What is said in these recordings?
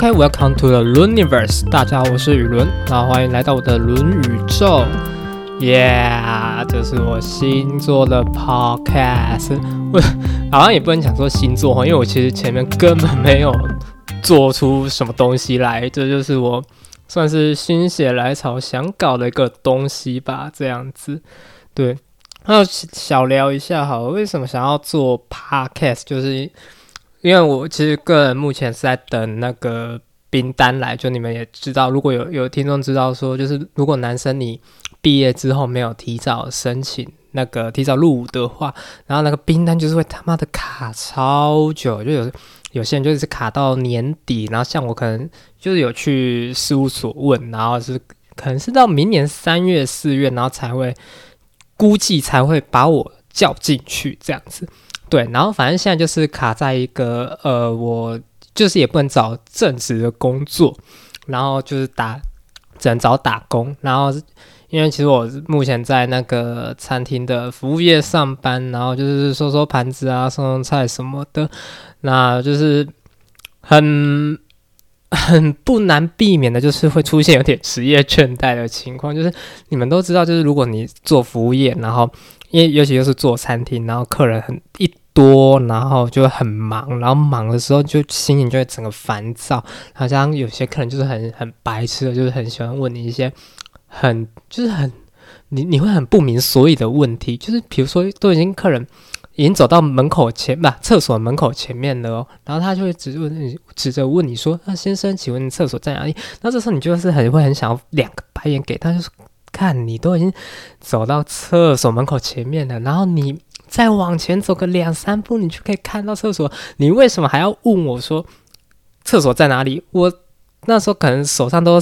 OK，Welcome to the Universe。大家好，我是宇伦，那欢迎来到我的轮宇宙。Yeah，这是我新做的 Podcast。我 好像也不能讲说新做哈，因为我其实前面根本没有做出什么东西来，这就是我算是心血来潮想搞的一个东西吧，这样子。对，那小聊一下好，为什么想要做 Podcast？就是因为我其实个人目前是在等那个冰单来，就你们也知道，如果有有听众知道说，就是如果男生你毕业之后没有提早申请那个提早入伍的话，然后那个冰单就是会他妈的卡超久，就有有些人就是卡到年底，然后像我可能就是有去事务所问，然后是可能是到明年三月四月，然后才会估计才会把我叫进去这样子。对，然后反正现在就是卡在一个呃，我就是也不能找正职的工作，然后就是打只能找打工，然后因为其实我目前在那个餐厅的服务业上班，然后就是收收盘子啊、送送菜什么的，那就是很很不难避免的，就是会出现有点职业倦怠的情况，就是你们都知道，就是如果你做服务业，然后因为尤其又是做餐厅，然后客人很一多，然后就很忙，然后忙的时候就心情就会整个烦躁。好像有些客人就是很很白痴的，就是很喜欢问你一些很就是很你你会很不明所以的问题，就是比如说都已经客人已经走到门口前吧厕所门口前面了哦，然后他就会指问你指着问你说：“那先生，请问厕所在哪里？”那这时候你就是很会很想要两个白眼给他，就是。看你都已经走到厕所门口前面了，然后你再往前走个两三步，你就可以看到厕所。你为什么还要问我说厕所在哪里？我那时候可能手上都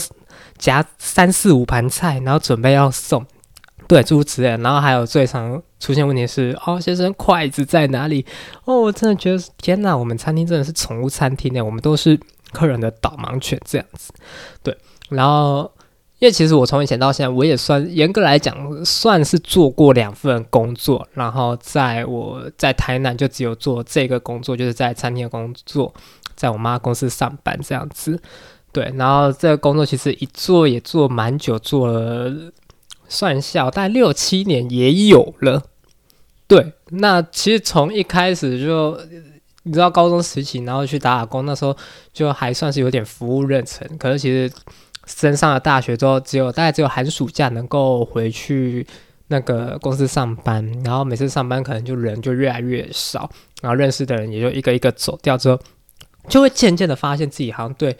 夹三四五盘菜，然后准备要送，对，诸如此类。然后还有最常出现问题是，哦，先生，筷子在哪里？哦，我真的觉得天哪，我们餐厅真的是宠物餐厅呢，我们都是客人的导盲犬这样子。对，然后。因为其实我从以前到现在，我也算严格来讲算是做过两份工作。然后在我在台南就只有做这个工作，就是在餐厅工作，在我妈公司上班这样子。对，然后这个工作其实一做也做蛮久，做了算一下大概六七年也有了。对，那其实从一开始就你知道高中时期，然后去打打工，那时候就还算是有点服务认成，可是其实。升上了大学之后，只有大概只有寒暑假能够回去那个公司上班，然后每次上班可能就人就越来越少，然后认识的人也就一个一个走掉之后，就会渐渐的发现自己好像对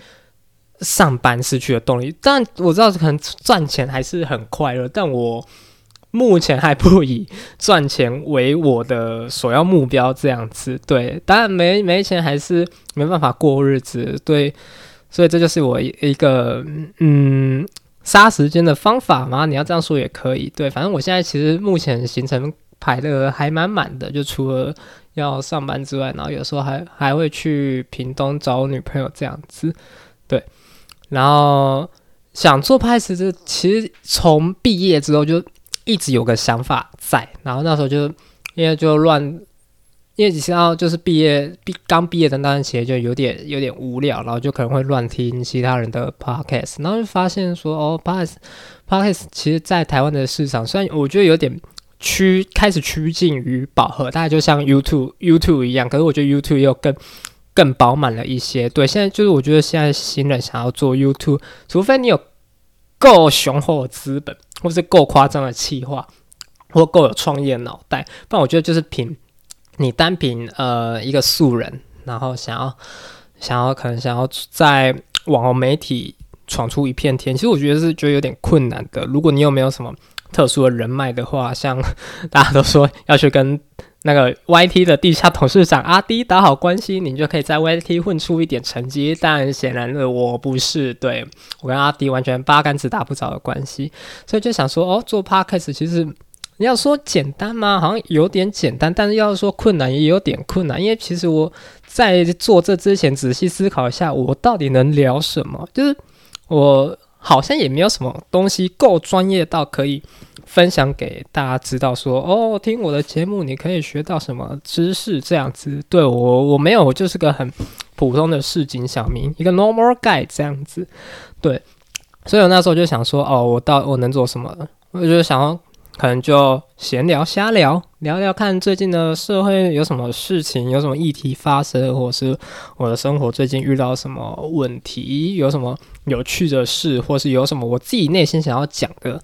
上班失去了动力。但我知道可能赚钱还是很快乐，但我目前还不以赚钱为我的首要目标。这样子，对，当然没没钱还是没办法过日子，对。所以这就是我一一个嗯杀时间的方法嘛？你要这样说也可以。对，反正我现在其实目前行程排的还蛮满的，就除了要上班之外，然后有时候还还会去屏东找我女朋友这样子。对，然后想做拍摄，这其实从毕业之后就一直有个想法在，然后那时候就因为就乱。因为你知道，就是毕业毕刚毕业的那段时间就有点有点无聊，然后就可能会乱听其他人的 podcast，然后就发现说哦，podcast podcast 其实，在台湾的市场，虽然我觉得有点趋开始趋近于饱和，大概就像 YouTube YouTube 一样，可是我觉得 YouTube 又更更饱满了一些。对，现在就是我觉得现在新人想要做 YouTube，除非你有够雄厚的资本，或是够夸张的企划，或够有创业脑袋，不然我觉得就是凭。你单凭呃一个素人，然后想要想要可能想要在网红媒体闯出一片天，其实我觉得是觉得有点困难的。如果你有没有什么特殊的人脉的话，像大家都说要去跟那个 YT 的地下董事长阿 D 打好关系，你就可以在 YT 混出一点成绩。但显然的我不是，对我跟阿 D 完全八竿子打不着的关系，所以就想说哦，做 Podcast 其实。你要说简单吗？好像有点简单，但是要说困难也有点困难。因为其实我在做这之前仔细思考一下，我到底能聊什么？就是我好像也没有什么东西够专业到可以分享给大家知道。说哦，听我的节目你可以学到什么知识这样子。对我我没有，我就是个很普通的市井小民，一个 normal guy 这样子。对，所以我那时候就想说，哦，我到我能做什么？我就想要。可能就闲聊、瞎聊，聊聊看最近的社会有什么事情，有什么议题发生，或者是我的生活最近遇到什么问题，有什么有趣的事，或是有什么我自己内心想要讲的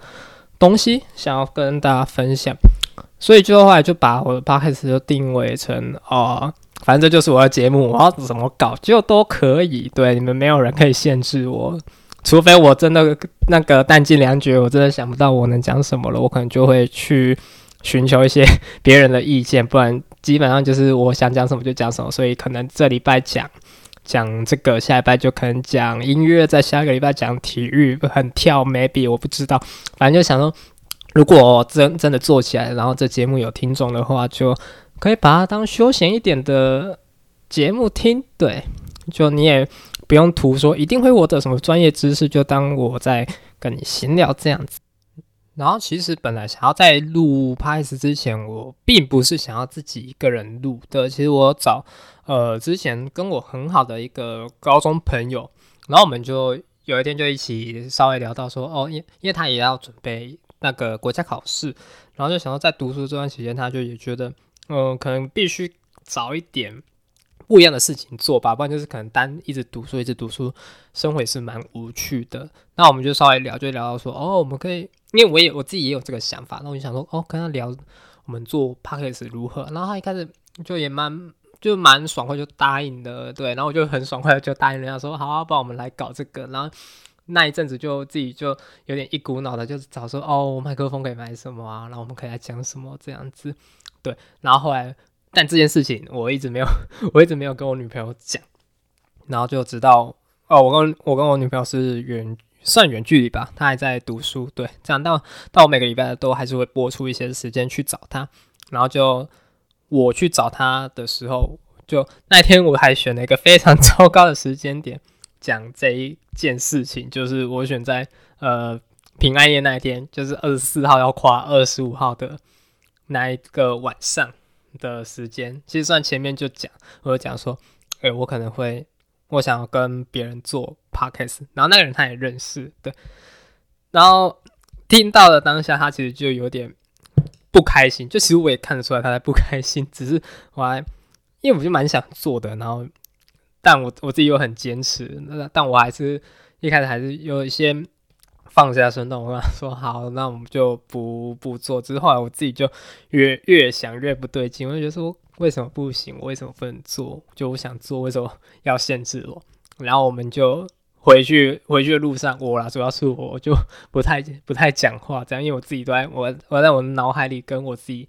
东西，想要跟大家分享。所以最后后来就把我的 podcast 就定位成啊，反正这就是我的节目，我要怎么搞就都可以。对，你们没有人可以限制我。除非我真的那个弹尽粮绝，我真的想不到我能讲什么了，我可能就会去寻求一些别人的意见，不然基本上就是我想讲什么就讲什么。所以可能这礼拜讲讲这个，下礼拜就可能讲音乐，在下个礼拜讲体育，很跳 maybe 我不知道，反正就想说，如果真真的做起来，然后这节目有听众的话，就可以把它当休闲一点的节目听。对，就你也。不用图说一定会获得什么专业知识，就当我在跟你闲聊这样子。然后其实本来想要在录 p a 之前，我并不是想要自己一个人录的。其实我找呃之前跟我很好的一个高中朋友，然后我们就有一天就一起稍微聊到说，哦，因因为他也要准备那个国家考试，然后就想到在读书这段时间，他就也觉得，嗯，可能必须早一点。不一样的事情做吧，不然就是可能单一直读书，一直读书，生活也是蛮无趣的。那我们就稍微聊，就聊到说，哦，我们可以，因为我也我自己也有这个想法，那我就想说，哦，跟他聊我们做 p a c k a g e 如何。然后他一开始就也蛮就蛮爽快，就答应的，对。然后我就很爽快就答应人家说，好啊，帮我们来搞这个。然后那一阵子就自己就有点一股脑的，就找说，哦，麦克风可以买什么啊？然后我们可以来讲什么这样子，对。然后后来。但这件事情我一直没有，我一直没有跟我女朋友讲，然后就直到哦，我跟我跟我女朋友是远算远距离吧，她还在读书，对，这样到到我每个礼拜都还是会播出一些时间去找她，然后就我去找她的时候，就那天我还选了一个非常 糟糕的时间点讲这一件事情，就是我选在呃平安夜那一天，就是二十四号要跨二十五号的那一个晚上。的时间，其实算前面就讲，我就讲说，哎，我可能会，我想要跟别人做 podcast，然后那个人他也认识，对，然后听到了当下，他其实就有点不开心，就其实我也看得出来他在不开心，只是我还，因为我就蛮想做的，然后，但我我自己又很坚持，那但我还是一开始还是有一些。放下身段，我跟他说好，那我们就不不做。之后来我自己就越越想越不对劲，我就觉得说为什么不行？我为什么不能做？就我想做，为什么要限制我？然后我们就回去 回去的路上，我啦，主要是我就不太不太讲话，这样，因为我自己都在我我在我脑海里跟我自己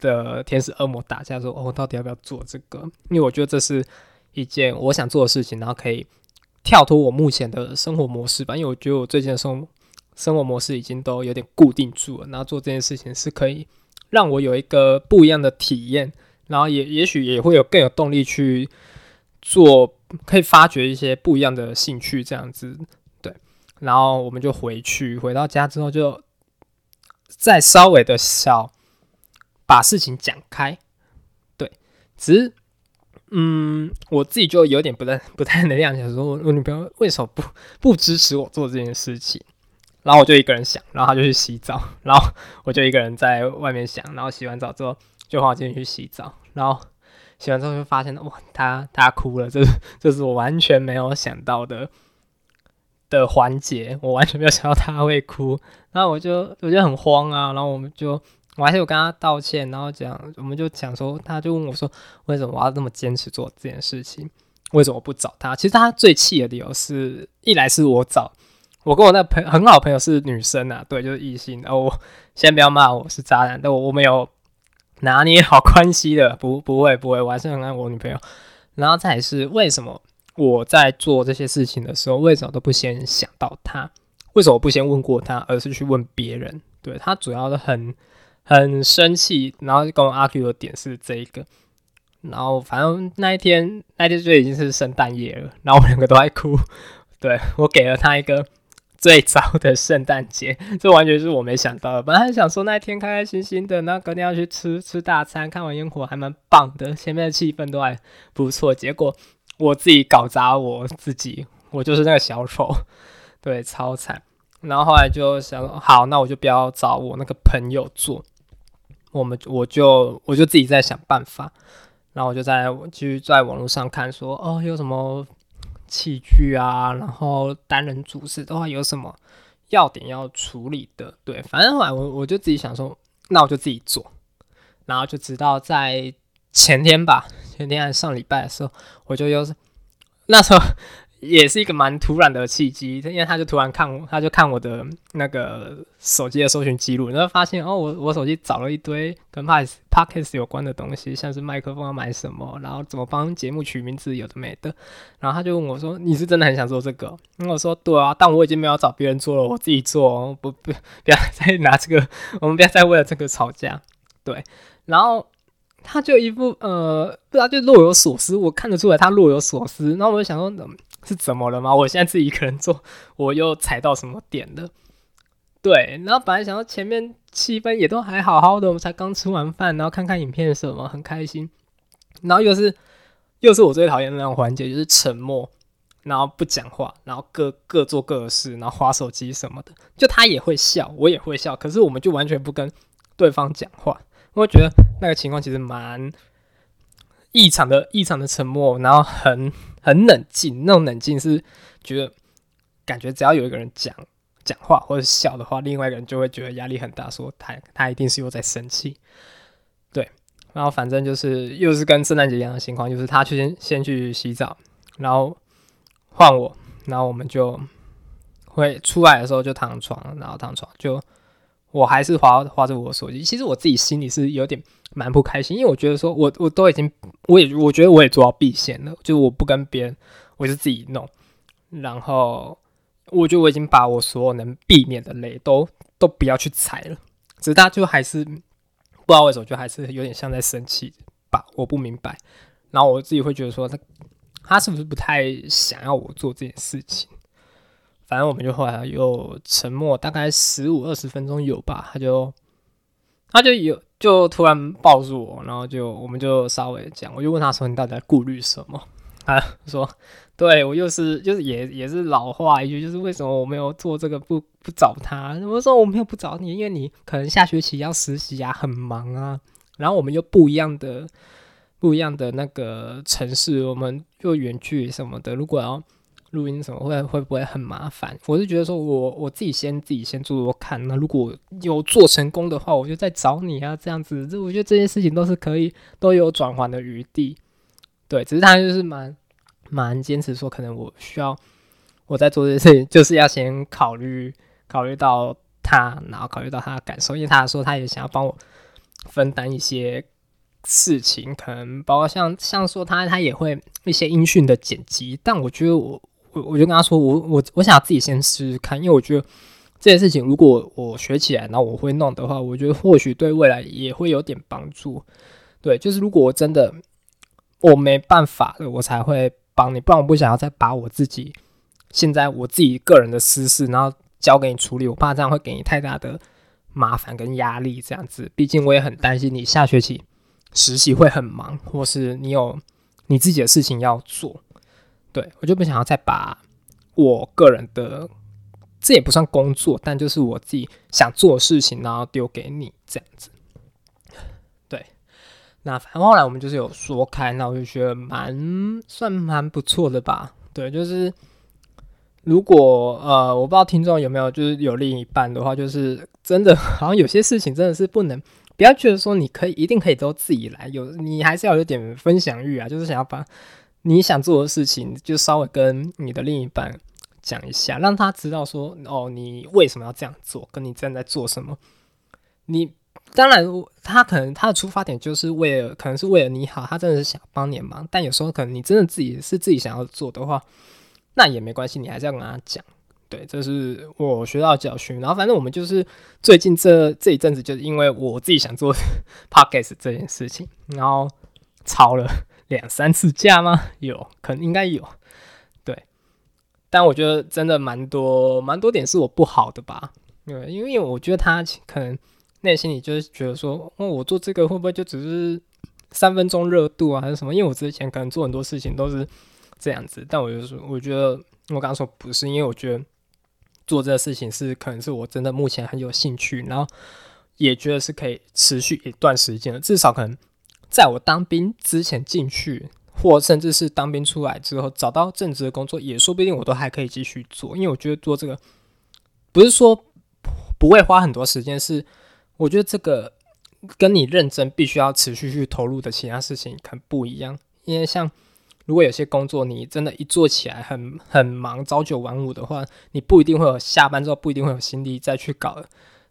的天使恶魔打架，说哦，到底要不要做这个？因为我觉得这是一件我想做的事情，然后可以跳脱我目前的生活模式吧。因为我觉得我最近的生活。生活模式已经都有点固定住了，然后做这件事情是可以让我有一个不一样的体验，然后也也许也会有更有动力去做，可以发掘一些不一样的兴趣这样子，对。然后我们就回去，回到家之后就再稍微的小把事情讲开，对。只是，嗯，我自己就有点不太不太能量，想说我我女朋友为什么不 不支持我做这件事情？然后我就一个人想，然后他就去洗澡，然后我就一个人在外面想，然后洗完澡之后就放进去洗澡，然后洗完之后就发现哇，他他哭了，这是这是我完全没有想到的的环节，我完全没有想到他会哭，然后我就我就很慌啊，然后我们就我还是有跟他道歉，然后讲我们就讲说，他就问我说，为什么我要这么坚持做这件事情？为什么不找他？其实他最气的理由是一来是我找。我跟我那朋很好朋友是女生啊，对，就是异性。然后我先不要骂我是渣男，但我我没有拿捏好关系的，不不会不会，我还是很爱我女朋友。然后再是为什么我在做这些事情的时候，为什么都不先想到他？为什么我不先问过他，而是去问别人？对他主要的很很生气，然后跟我 argue 的点是这一个。然后反正那一天那天就已经是圣诞夜了，然后我们两个都在哭。对我给了他一个。最早的圣诞节，这完全是我没想到的。本来还想说那一天开开心心的，那隔天要去吃吃大餐，看完烟火还蛮棒的，前面的气氛都还不错。结果我自己搞砸我自己，我就是那个小丑，对，超惨。然后后来就想，好，那我就不要找我那个朋友做，我们我就我就自己在想办法。然后我就在继续在网络上看，说哦，有什么器具啊，然后单人主事的话有什么要点要处理的，对，反正后来我我就自己想说，那我就自己做。然后就直到在前天吧，前天还上礼拜的时候，我就又是那时候。也是一个蛮突然的契机，因为他就突然看我，他就看我的那个手机的搜寻记录，然后发现哦，我我手机找了一堆跟 p o d podcast 有关的东西，像是麦克风要买什么，然后怎么帮节目取名字，有的没的。然后他就问我说：“你是真的很想做这个？”我说：“对啊，但我已经没有找别人做了，我自己做。不不，不要再拿这个，我们不要再为了这个吵架。”对，然后。他就一副呃，不知道就若有所思，我看得出来他若有所思。然后我就想说，是怎么了吗？我现在自己一个人做，我又踩到什么点了？对，然后本来想到前面气氛也都还好好的，我们才刚吃完饭，然后看看影片什么，很开心。然后又是又是我最讨厌的那种环节，就是沉默，然后不讲话，然后各各做各的事，然后划手机什么的。就他也会笑，我也会笑，可是我们就完全不跟对方讲话。我觉得那个情况其实蛮异常的，异常的沉默，然后很很冷静。那种冷静是觉得感觉只要有一个人讲讲话或者笑的话，另外一个人就会觉得压力很大，说他他一定是又在生气。对，然后反正就是又是跟圣诞节一样的情况，就是他去先先去洗澡，然后换我，然后我们就会出来的时候就躺床，然后躺床就。我还是划划着我的手机，其实我自己心里是有点蛮不开心，因为我觉得说，我我都已经，我也我觉得我也做到避险了，就我不跟别人，我是自己弄，然后我觉得我已经把我所有能避免的雷都都不要去踩了，只是他就还是不知道为什么，就还是有点像在生气吧，我不明白，然后我自己会觉得说，他他是不是不太想要我做这件事情？反正我们就后来又沉默，大概十五二十分钟有吧。他就他就有就突然抱住我，然后就我们就稍微讲，我就问他说：“你到底在顾虑什么？”他说：“对我又是就是也也是老话一句，就是为什么我没有做这个不不找他？我说我没有不找你，因为你可能下学期要实习啊，很忙啊。然后我们又不一样的不一样的那个城市，我们又远距离什么的，如果要。”录音什么会会不会很麻烦？我是觉得说，我我自己先自己先做做看。那如果有做成功的话，我就再找你啊，这样子。这我觉得这些事情都是可以都有转换的余地。对，只是他就是蛮蛮坚持说，可能我需要我在做这些事情，就是要先考虑考虑到他，然后考虑到他的感受，因为他说他也想要帮我分担一些事情，可能包括像像说他他也会一些音讯的剪辑，但我觉得我。我我就跟他说，我我我想自己先试试看，因为我觉得这件事情如果我学起来，然后我会弄的话，我觉得或许对未来也会有点帮助。对，就是如果我真的我没办法了，我才会帮你，不然我不想要再把我自己现在我自己个人的私事，然后交给你处理，我怕这样会给你太大的麻烦跟压力。这样子，毕竟我也很担心你下学期实习会很忙，或是你有你自己的事情要做。对我就不想要再把我个人的，这也不算工作，但就是我自己想做的事情，然后丢给你这样子。对，那反正后来我们就是有说开，那我就觉得蛮算蛮不错的吧。对，就是如果呃，我不知道听众有没有就是有另一半的话，就是真的 好像有些事情真的是不能，不要觉得说你可以一定可以都自己来，有你还是要有点分享欲啊，就是想要把。你想做的事情，就稍微跟你的另一半讲一下，让他知道说，哦，你为什么要这样做，跟你正在做什么。你当然，他可能他的出发点就是为了，可能是为了你好，他真的是想帮你忙。但有时候可能你真的自己是自己想要做的话，那也没关系，你还是要跟他讲。对，这是我学到教训。然后反正我们就是最近这这一阵子，就是因为我自己想做 podcast 这件事情，然后吵了。两三次架吗？有可能应该有，对，但我觉得真的蛮多蛮多点是我不好的吧，对，因为我觉得他可能内心里就是觉得说，哦，我做这个会不会就只是三分钟热度啊，还是什么？因为我之前可能做很多事情都是这样子。但我就说，我觉得我刚刚说不是，因为我觉得做这个事情是可能是我真的目前很有兴趣，然后也觉得是可以持续一段时间的，至少可能在我当兵之前进去，或甚至是当兵出来之后找到正职的工作，也说不定我都还可以继续做，因为我觉得做这个不是说不会花很多时间，是我觉得这个。跟你认真必须要持续去投入的其他事情很不一样，因为像如果有些工作你真的一做起来很很忙，朝九晚五的话，你不一定会有下班之后不一定会有心力再去搞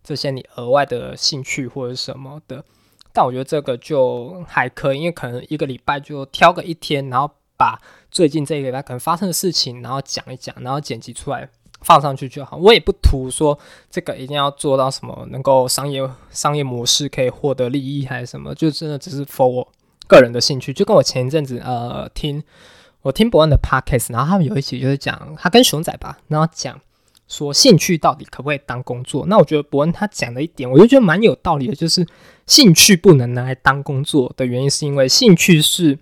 这些你额外的兴趣或者什么的。但我觉得这个就还可以，因为可能一个礼拜就挑个一天，然后把最近这个礼拜可能发生的事情，然后讲一讲，然后剪辑出来。放上去就好，我也不图说这个一定要做到什么能够商业商业模式可以获得利益还是什么，就真的只是 for 我个人的兴趣。就跟我前一阵子呃听我听伯恩的 podcast，然后他们有一期就是讲他跟熊仔吧，然后讲说兴趣到底可不可以当工作？那我觉得伯恩他讲的一点，我就觉得蛮有道理的，就是兴趣不能拿来当工作的原因，是因为兴趣是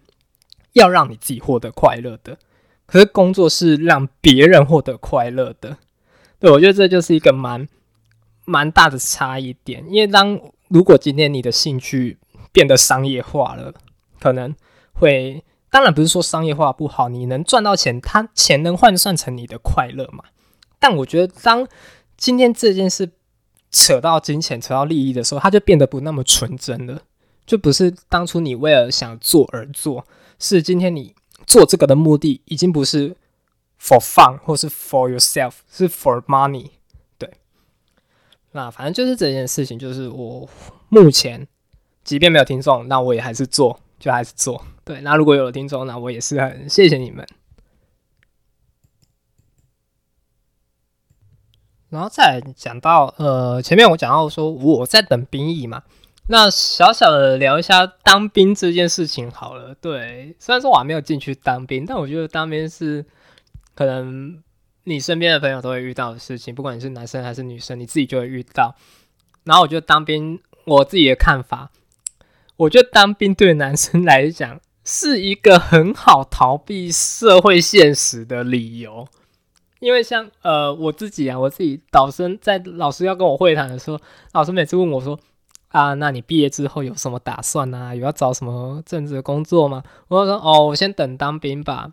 要让你自己获得快乐的。可是工作是让别人获得快乐的，对我觉得这就是一个蛮蛮大的差异点。因为当如果今天你的兴趣变得商业化了，可能会当然不是说商业化不好，你能赚到钱，它钱能换算成你的快乐嘛？但我觉得当今天这件事扯到金钱、扯到利益的时候，它就变得不那么纯真了，就不是当初你为了想做而做，是今天你。做这个的目的已经不是 for fun 或是 for yourself，是 for money。对，那反正就是这件事情，就是我目前即便没有听众，那我也还是做，就还是做。对，那如果有了听众，那我也是很谢谢你们。然后再讲到呃，前面我讲到说我在等兵役嘛。那小小的聊一下当兵这件事情好了。对，虽然说我还没有进去当兵，但我觉得当兵是可能你身边的朋友都会遇到的事情，不管你是男生还是女生，你自己就会遇到。然后我觉得当兵，我自己的看法，我觉得当兵对男生来讲是一个很好逃避社会现实的理由，因为像呃我自己啊，我自己导生在老师要跟我会谈的时候，老师每次问我说。啊，那你毕业之后有什么打算呢？有要找什么正职工作吗？我说哦，我先等当兵吧。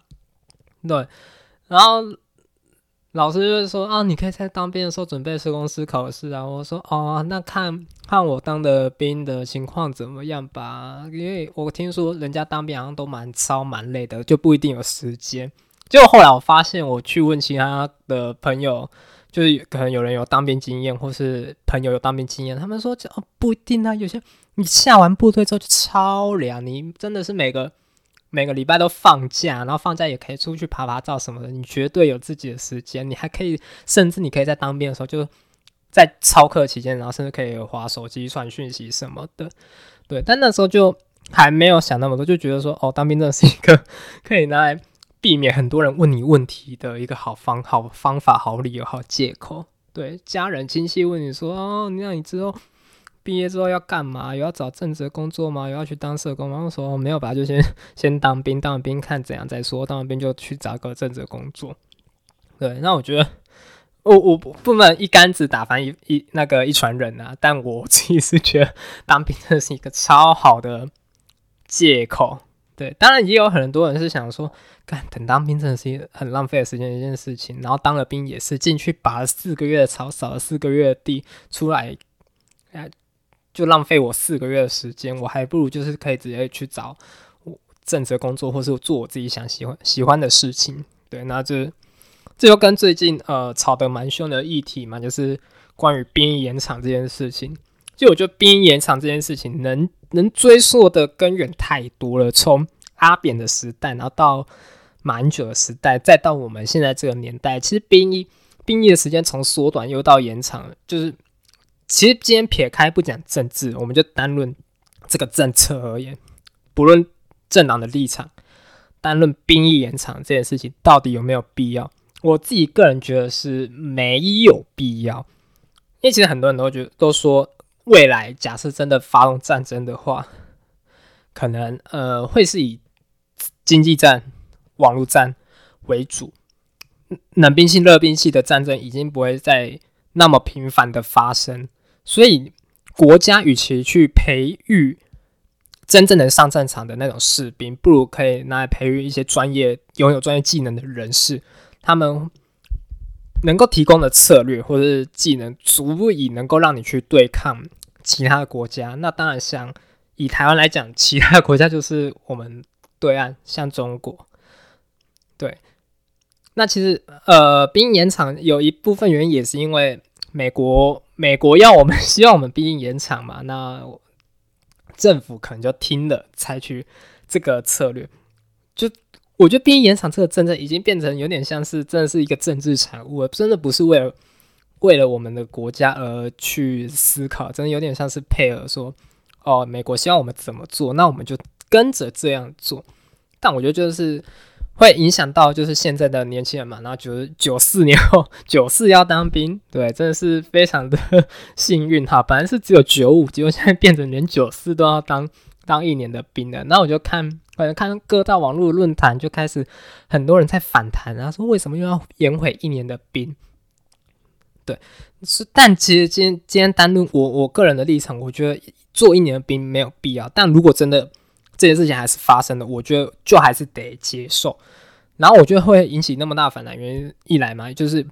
对，然后老师就是说啊，你可以在当兵的时候准备社工师考试啊。我说哦，那看看我当的兵的情况怎么样吧，因为我听说人家当兵好像都蛮超蛮累的，就不一定有时间。结果后来我发现，我去问其他的朋友。就是可能有人有当兵经验，或是朋友有当兵经验，他们说这哦不一定啊，有些你下完部队之后就超凉，你真的是每个 每个礼拜都放假，然后放假也可以出去爬爬照什么的，你绝对有自己的时间，你还可以甚至你可以在当兵的时候就在操课期间，然后甚至可以划手机传讯息什么的，对，但那时候就还没有想那么多，就觉得说哦当兵真的是一个 可以拿来。避免很多人问你问题的一个好方好方法好理由好借口，对家人亲戚问你说哦，那你之后毕业之后要干嘛？有要找正职工作吗？有要去当社工吗？我说没有吧，就先 先当兵，当兵看怎样再说。当完兵就去找个正职工作。对，那我觉得我我不能一竿子打翻一一那个一船人啊，但我自己是觉得当兵真的是一个超好的借口。对，当然也有很多人是想说，干等当兵真的是一很浪费的时间一件事情。然后当了兵也是进去拔了四个月的草，扫了四个月的地，出来，哎，就浪费我四个月的时间。我还不如就是可以直接去找我正职工作，或是做我自己想喜欢喜欢的事情。对，那这这就跟最近呃吵得蛮凶的议题嘛，就是关于兵役延长这件事情。就我觉得兵役延长这件事情能。能追溯的根源太多了，从阿扁的时代，然后到马英九的时代，再到我们现在这个年代，其实兵役兵役的时间从缩短又到延长，就是其实今天撇开不讲政治，我们就单论这个政策而言，不论政党的立场，单论兵役延长这件事情到底有没有必要，我自己个人觉得是没有必要，因为其实很多人都觉得都说。未来假设真的发动战争的话，可能呃会是以经济战、网络战为主，冷兵器、热兵器的战争已经不会再那么频繁的发生，所以国家与其去培育真正能上战场的那种士兵，不如可以拿来培育一些专业、拥有专业技能的人士，他们能够提供的策略或者是技能，足以能够让你去对抗其他的国家。那当然，像以台湾来讲，其他国家就是我们对岸，像中国。对，那其实呃，兵延长有一部分原因也是因为美国，美国要我们希望我们兵延长嘛，那政府可能就听了，采取这个策略。就我觉得兵役延长这个政策已经变成有点像是真的是一个政治产物，真的不是为了为了我们的国家而去思考，真的有点像是配合说，哦，美国希望我们怎么做，那我们就跟着这样做。但我觉得就是。会影响到就是现在的年轻人嘛，然后九九四年后 九四要当兵，对，真的是非常的幸运哈。本来是只有九五，结果现在变成连九四都要当当一年的兵了。那我就看，反正看各大网络论坛就开始很多人在反弹，然后说为什么又要延回一年的兵？对，是，但其实今天今天单论我我个人的立场，我觉得做一年的兵没有必要。但如果真的这件事情还是发生的，我觉得就还是得接受。然后我觉得会引起那么大反弹，原因一来嘛，就是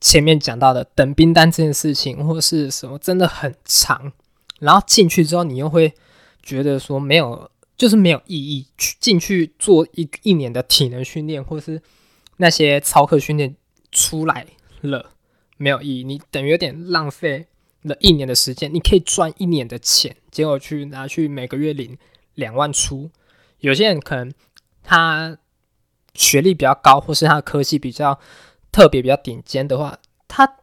前面讲到的等兵单这件事情，或是什么真的很长。然后进去之后，你又会觉得说没有，就是没有意义。去进去做一一年的体能训练，或是那些操课训练出来了没有意义，你等于有点浪费了一年的时间。你可以赚一年的钱，结果去拿去每个月领。两万出，有些人可能他学历比较高，或是他的科技比较特别、比较顶尖的话，他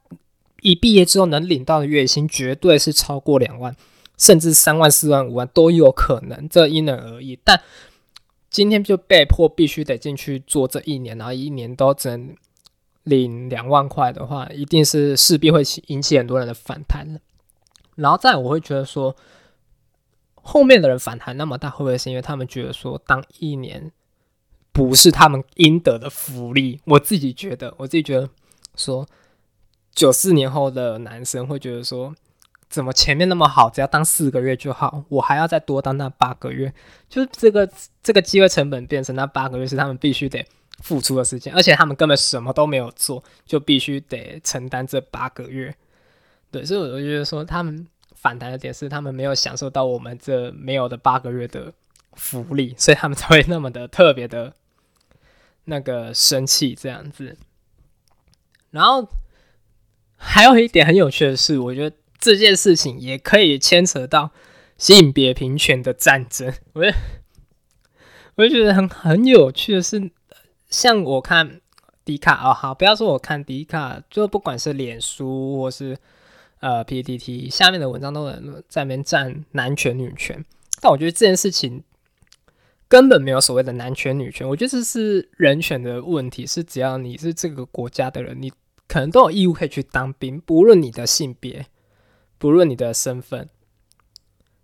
一毕业之后能领到的月薪绝对是超过两万，甚至三万、四万、五万都有可能，这因人而异。但今天就被迫必须得进去做这一年，然后一年都只能领两万块的话，一定是势必会引起很多人的反弹然后再我会觉得说。后面的人反弹那么大，会不会是因为他们觉得说当一年不是他们应得的福利？我自己觉得，我自己觉得说，九四年后的男生会觉得说，怎么前面那么好，只要当四个月就好，我还要再多当那八个月，就是这个这个机会成本变成那八个月是他们必须得付出的时间，而且他们根本什么都没有做，就必须得承担这八个月。对，所以我就觉得说他们。反弹的点是，他们没有享受到我们这没有的八个月的福利，所以他们才会那么的特别的那个生气这样子。然后还有一点很有趣的是，我觉得这件事情也可以牵扯到性别平权的战争。我觉得，我就觉得很很有趣的是，像我看迪卡哦，好，不要说我看迪卡，就不管是脸书或是。呃，PPT 下面的文章都在那边站男权女权，但我觉得这件事情根本没有所谓的男权女权，我觉得这是人权的问题。是只要你是这个国家的人，你可能都有义务可以去当兵，不论你的性别，不论你的身份。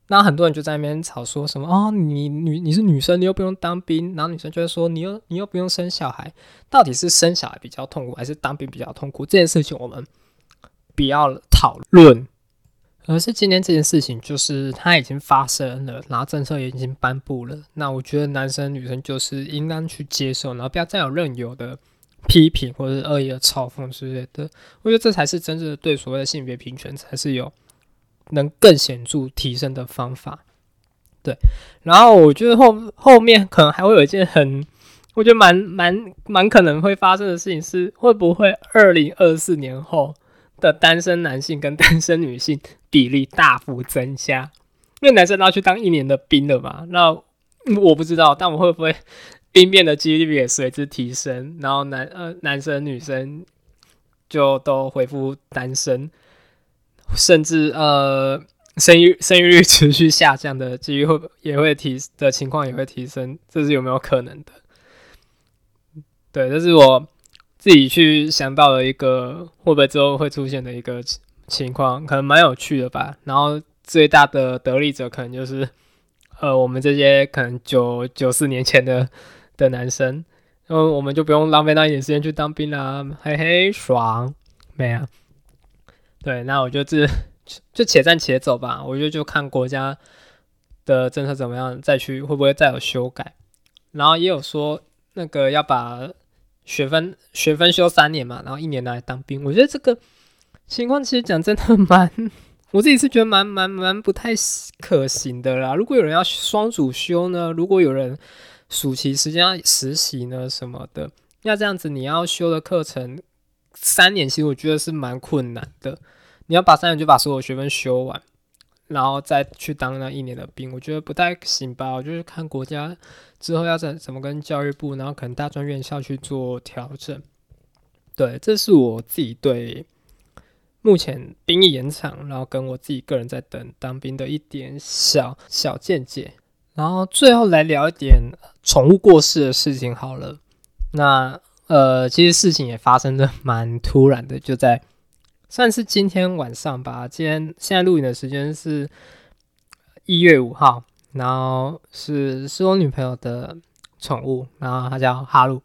那很多人就在那边吵说什么哦，你女你是女生，你又不用当兵，然后女生就会说你又你又不用生小孩，到底是生小孩比较痛苦，还是当兵比较痛苦？这件事情我们。不要讨论，而是今天这件事情就是它已经发生了，然后政策也已经颁布了。那我觉得男生女生就是应当去接受，然后不要再有任由的批评或者是恶意的嘲讽之类的。我觉得这才是真正的对所谓的性别平权才是有能更显著提升的方法。对，然后我觉得后后面可能还会有一件很，我觉得蛮蛮蛮可能会发生的事情是，会不会二零二四年后？的单身男性跟单身女性比例大幅增加，因为男生都要去当一年的兵了嘛。那我不知道，但我会不会兵变的几率也随之提升？然后男呃男生女生就都恢复单身，甚至呃生育生育率持续下降的几率会也会提的情况也会提升，这是有没有可能的？对，这是我。自己去想到了一个会不会之后会出现的一个情况，可能蛮有趣的吧。然后最大的得利者可能就是呃我们这些可能九九四年前的的男生，然后我们就不用浪费那一点时间去当兵啦，嘿嘿，爽，没啊？对，那我就这就且战且走吧，我觉得就看国家的政策怎么样，再去会不会再有修改。然后也有说那个要把学分学分修三年嘛，然后一年拿来当兵。我觉得这个情况其实讲真的蛮，我自己是觉得蛮蛮蛮不太可行的啦。如果有人要双主修呢，如果有人暑期时间要实习呢什么的，那这样子你要修的课程三年，其实我觉得是蛮困难的。你要把三年就把所有学分修完。然后再去当那一年的兵，我觉得不太行吧。我就是看国家之后要怎怎么跟教育部，然后可能大专院校去做调整。对，这是我自己对目前兵役延长，然后跟我自己个人在等当兵的一点小小见解。然后最后来聊一点宠物过世的事情好了。那呃，其实事情也发生的 蛮突然的，就在。算是今天晚上吧。今天现在录影的时间是一月五号，然后是是我女朋友的宠物，然后它叫哈鲁，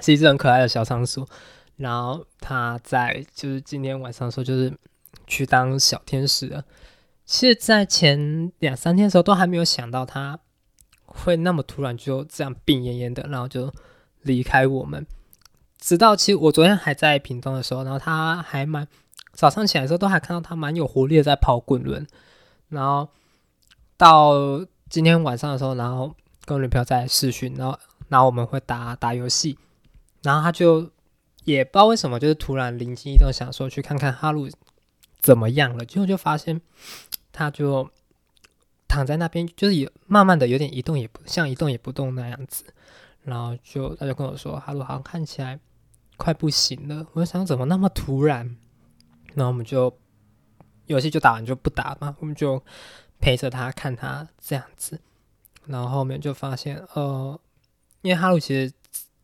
是一只很可爱的小仓鼠。然后它在就是今天晚上的时候，就是去当小天使了。其实，在前两三天的时候，都还没有想到它会那么突然就这样病恹恹的，然后就离开我们。直到其实我昨天还在屏东的时候，然后他还蛮。早上起来的时候，都还看到他蛮有活力的在跑滚轮，然后到今天晚上的时候，然后跟我女朋友在试训，然后然后我们会打打游戏，然后他就也不知道为什么，就是突然灵机一动，想说去看看哈鲁怎么样了，结果就发现他就躺在那边，就是有慢慢的有点一动也不像一动也不动那样子，然后就他就跟我说，哈鲁好像看起来快不行了，我就想怎么那么突然。然后我们就游戏就打完就不打嘛，我们就陪着他看他这样子。然后后面就发现，呃，因为哈鲁其实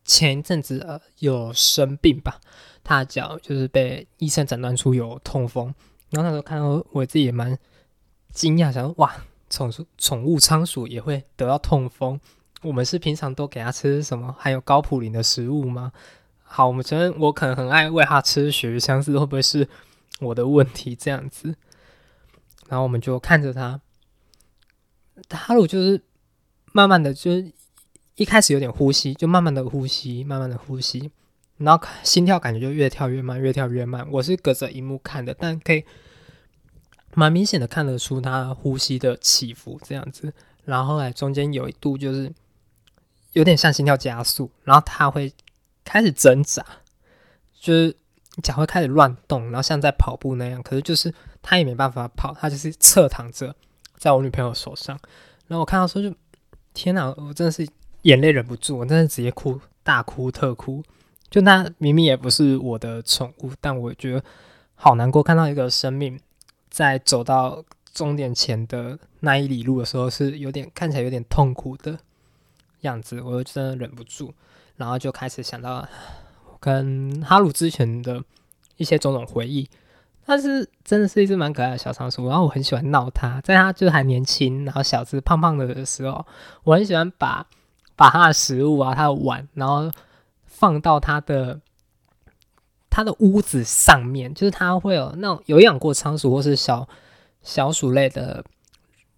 前一阵子呃有生病吧，他的脚就是被医生诊断出有痛风。然后那时候看到我自己也蛮惊讶，想哇，宠宠物仓鼠也会得到痛风？我们是平常都给它吃什么含有高普林的食物吗？好，我们承认我可能很爱喂它吃鳕鱼香丝，会不会是？我的问题这样子，然后我们就看着他，哈鲁就是慢慢的，就是一开始有点呼吸，就慢慢的呼吸，慢慢的呼吸，然后心跳感觉就越跳越慢，越跳越慢。我是隔着荧幕看的，但可以蛮明显的看得出他呼吸的起伏这样子。然后后来中间有一度就是有点像心跳加速，然后他会开始挣扎，就是。脚会开始乱动，然后像在跑步那样，可是就是他也没办法跑，他就是侧躺着在我女朋友手上。然后我看到说就天哪，我真的是眼泪忍不住，我真的直接哭，大哭特哭。就那明明也不是我的宠物，但我觉得好难过，看到一个生命在走到终点前的那一里路的时候，是有点看起来有点痛苦的样子，我就真的忍不住，然后就开始想到。跟哈鲁之前的一些种种回忆，它是真的是一只蛮可爱的小仓鼠，然后我很喜欢闹它，在它就是还年轻，然后小只胖胖的的时候，我很喜欢把把它的食物啊，它的碗，然后放到它的它的屋子上面，就是它会有那种有养过仓鼠或是小小鼠类的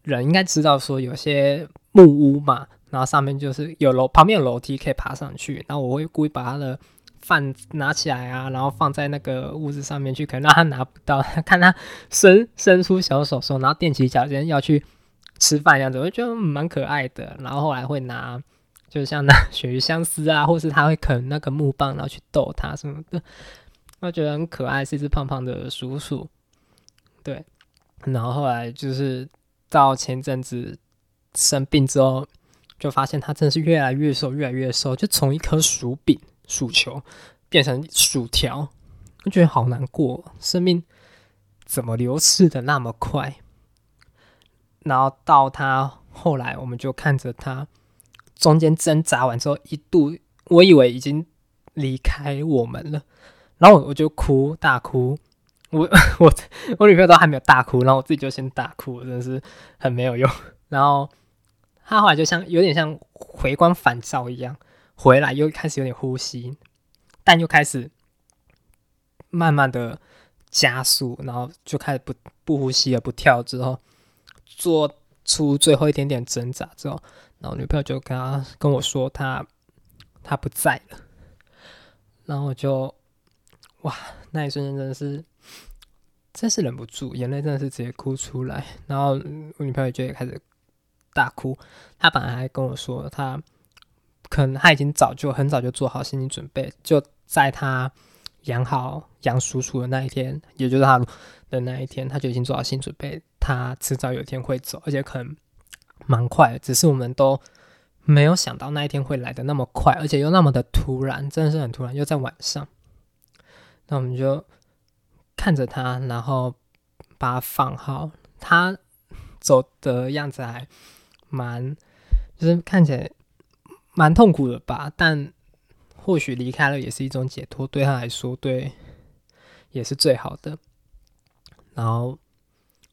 人应该知道说有些木屋嘛，然后上面就是有楼旁边有楼梯可以爬上去，然后我会故意把他的。饭拿起来啊，然后放在那个屋子上面去，可能让他拿不到，看他伸伸出小手手，然后踮起脚尖要去吃饭样子，我就觉得蛮可爱的。然后后来会拿，就像那鳕鱼相思啊，或是他会啃那个木棒，然后去逗它什么的，我觉得很可爱，是一只胖胖的鼠鼠。对，然后后来就是到前阵子生病之后，就发现它真的是越来越瘦，越来越瘦，就从一颗薯饼。薯球变成薯条，我觉得好难过。生命怎么流逝的那么快？然后到他后来，我们就看着他中间挣扎完之后，一度我以为已经离开我们了，然后我就哭大哭。我我 我女朋友都还没有大哭，然后我自己就先大哭，真的是很没有用。然后他后来就像有点像回光返照一样。回来又开始有点呼吸，但又开始慢慢的加速，然后就开始不不呼吸了，不跳之后，做出最后一点点挣扎之后，然后女朋友就跟他跟我说，他他不在了，然后我就哇，那一瞬间真的是真是忍不住，眼泪真的是直接哭出来，然后我女朋友就也开始大哭，他本来还跟我说他。可能他已经早就很早就做好心理准备，就在他养好杨叔叔的那一天，也就是他的那一天，他就已经做好心理准备，他迟早有一天会走，而且可能蛮快，只是我们都没有想到那一天会来的那么快，而且又那么的突然，真的是很突然，又在晚上。那我们就看着他，然后把他放好，他走的样子还蛮，就是看起来。蛮痛苦的吧，但或许离开了也是一种解脱，对他来说，对也是最好的。然后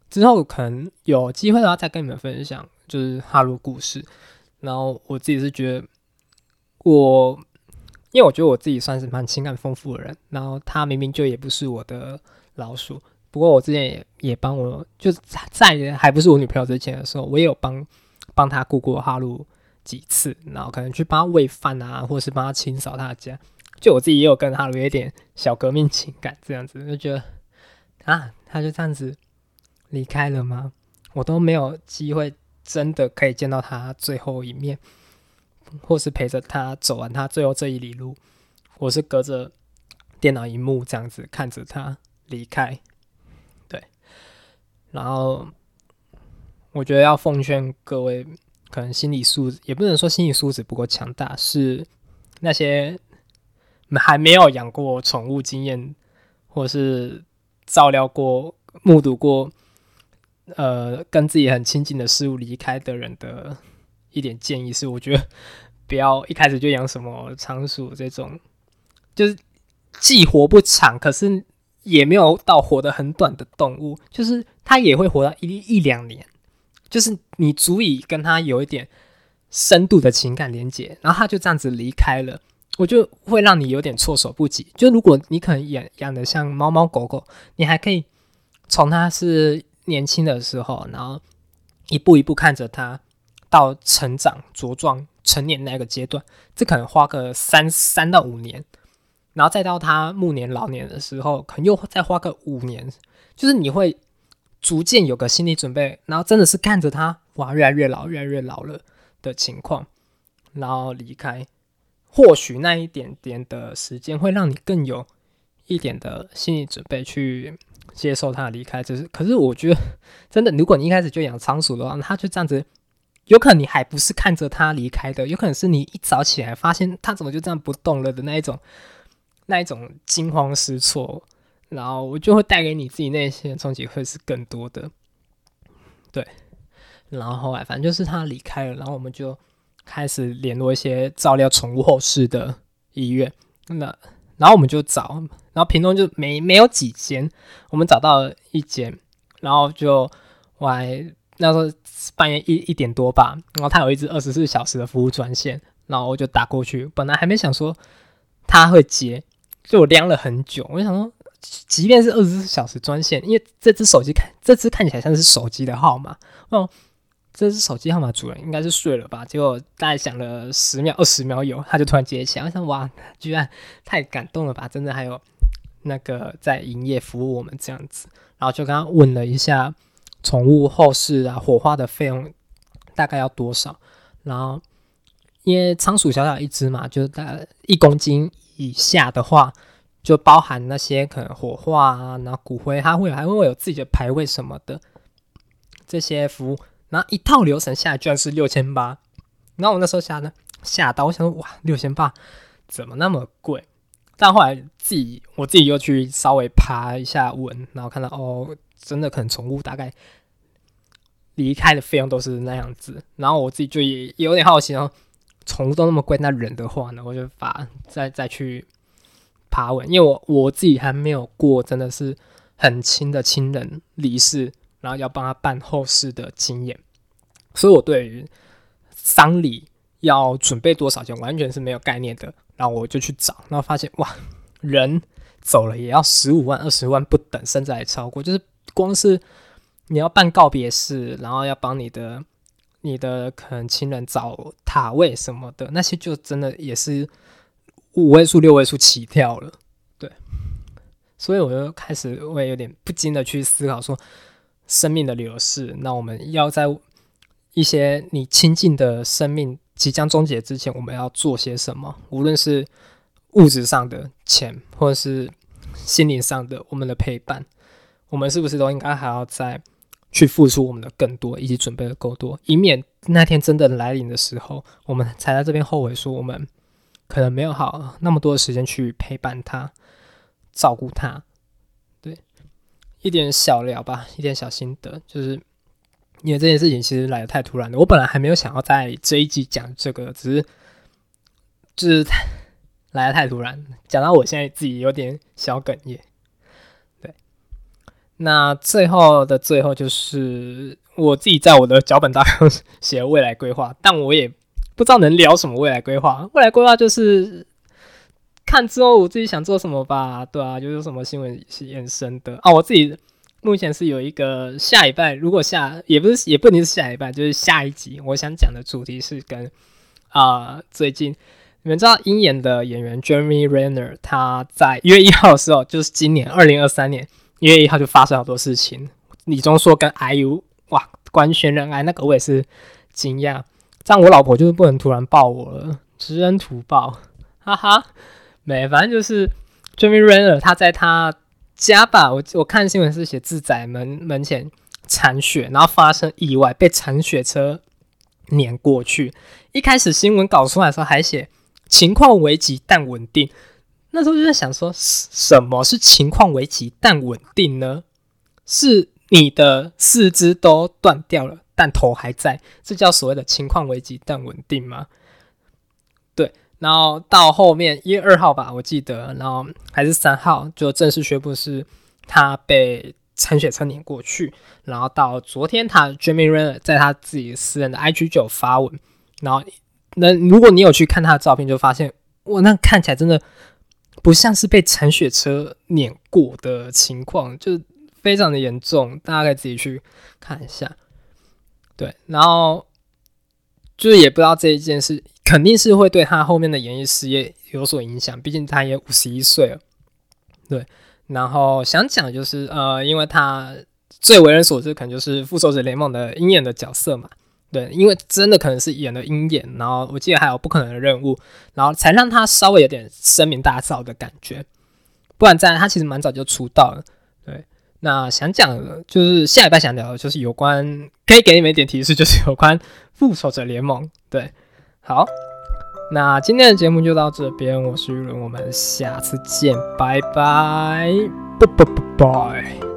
之后可能有机会的话，再跟你们分享就是哈鲁故事。然后我自己是觉得，我因为我觉得我自己算是蛮情感丰富的人。然后他明明就也不是我的老鼠，不过我之前也也帮我，就是在还不是我女朋友之前的时候，我也有帮帮他顾过哈鲁。几次，然后可能去帮他喂饭啊，或者是帮他清扫他的家。就我自己也有跟他有一点小革命情感，这样子就觉得啊，他就这样子离开了吗？我都没有机会真的可以见到他最后一面，或是陪着他走完他最后这一里路。我是隔着电脑荧幕这样子看着他离开，对。然后我觉得要奉劝各位。可能心理素质也不能说心理素质不够强大，是那些还没有养过宠物经验，或是照料过、目睹过，呃，跟自己很亲近的事物离开的人的一点建议是：我觉得不要一开始就养什么仓鼠这种，就是既活不长，可是也没有到活得很短的动物，就是它也会活到一一两年。就是你足以跟他有一点深度的情感连接，然后他就这样子离开了，我就会让你有点措手不及。就如果你可能养养的像猫猫狗狗，你还可以从它是年轻的时候，然后一步一步看着它到成长茁壮成年那个阶段，这可能花个三三到五年，然后再到他暮年老年的时候，可能又再花个五年，就是你会。逐渐有个心理准备，然后真的是看着他哇，越来越老，越来越老了的情况，然后离开。或许那一点点的时间会让你更有一点的心理准备去接受他离开。只是，可是我觉得真的，如果你一开始就养仓鼠的话，他就这样子，有可能你还不是看着他离开的，有可能是你一早起来发现他怎么就这样不动了的那一种，那一种惊慌失措。然后我就会带给你自己内心的冲击会是更多的，对。然后后来反正就是他离开了，然后我们就开始联络一些照料宠物后事的医院。那然后我们就找，然后屏东就没没有几间，我们找到一间，然后就我还那时候半夜一一点多吧，然后他有一支二十四小时的服务专线，然后我就打过去，本来还没想说他会接，就我量了很久，我就想说。即便是二十四小时专线，因为这只手机看这只看起来像是手机的号码哦，这只手机号码主人应该是睡了吧？结果大概响了十秒、二十秒有，他就突然接起来，我想哇，居然太感动了吧！真的还有那个在营业服务我们这样子，然后就跟他问了一下宠物后事啊、火化的费用大概要多少，然后因为仓鼠小小一只嘛，就大概一公斤以下的话。就包含那些可能火化啊，然后骨灰，它会还会有自己的牌位什么的这些服务，然后一套流程下来居然是六千八，然后我那时候吓呢吓到，我想说哇六千八怎么那么贵？但后来自己我自己又去稍微爬一下文，然后看到哦真的可能宠物大概离开的费用都是那样子，然后我自己就也有点好奇哦，宠物都那么贵，那人的话呢，我就把再再去。爬稳，因为我我自己还没有过真的是很亲的亲人离世，然后要帮他办后事的经验，所以我对于丧礼要准备多少钱，完全是没有概念的。然后我就去找，然后发现哇，人走了也要十五万、二十万不等，甚至还超过。就是光是你要办告别式，然后要帮你的你的可能亲人找塔位什么的，那些就真的也是五位数、六位数起跳了。对，所以我就开始会有点不禁的去思考说，生命的流逝，那我们要在一些你亲近的生命即将终结之前，我们要做些什么？无论是物质上的钱，或者是心灵上的我们的陪伴，我们是不是都应该还要再去付出我们的更多，以及准备的够多，以免那天真的来临的时候，我们才在这边后悔说我们可能没有好那么多的时间去陪伴他。照顾他，对，一点小聊吧，一点小心得，就是因为这件事情其实来的太突然了。我本来还没有想要在这一集讲这个，只是就是来的太突然，讲到我现在自己有点小哽咽。对，那最后的最后，就是我自己在我的脚本大纲 写未来规划，但我也不知道能聊什么未来规划。未来规划就是。看之后我自己想做什么吧，对啊，就是什么新闻是延伸的啊。我自己目前是有一个下一拜，如果下也不是也不一定是下一拜，就是下一集，我想讲的主题是跟啊最近你们知道鹰眼的演员 Jeremy Renner，他在一月一号的时候，就是今年二零二三年一月一号就发生好多事情。李钟硕跟 IU 哇官宣恋爱，那个我也是惊讶，这样我老婆就是不能突然抱我了，知恩图报，哈哈。没，反正就是 Jimmy Renner，他在他家吧，我我看新闻是写自宅门门前铲雪，然后发生意外，被铲雪车碾过去。一开始新闻搞出来的时候还写情况危急但稳定，那时候就在想说，什么是情况危急但稳定呢？是你的四肢都断掉了，但头还在，这叫所谓的情况危急但稳定吗？对。然后到后面一月二号吧，我记得，然后还是三号就正式宣布是他被铲雪车碾过去。然后到昨天，他 Jamie Ren 在他自己私人的 IG 就有发文。然后那如果你有去看他的照片，就发现哇，那看起来真的不像是被铲雪车碾过的情况，就非常的严重。大家可以自己去看一下。对，然后就是也不知道这一件事。肯定是会对他后面的演艺事业有所影响，毕竟他也五十一岁了。对，然后想讲就是，呃，因为他最为人所知，可能就是《复仇者联盟》的鹰眼的角色嘛。对，因为真的可能是演了鹰眼，然后我记得还有不可能的任务，然后才让他稍微有点声名大噪的感觉。不然在他其实蛮早就出道了。那想讲的就是下一半想聊的就是有关，可以给你们一点提示，就是有关《复仇者联盟》。对。好，那今天的节目就到这边，我是玉伦，我们下次见，拜拜，拜拜拜拜。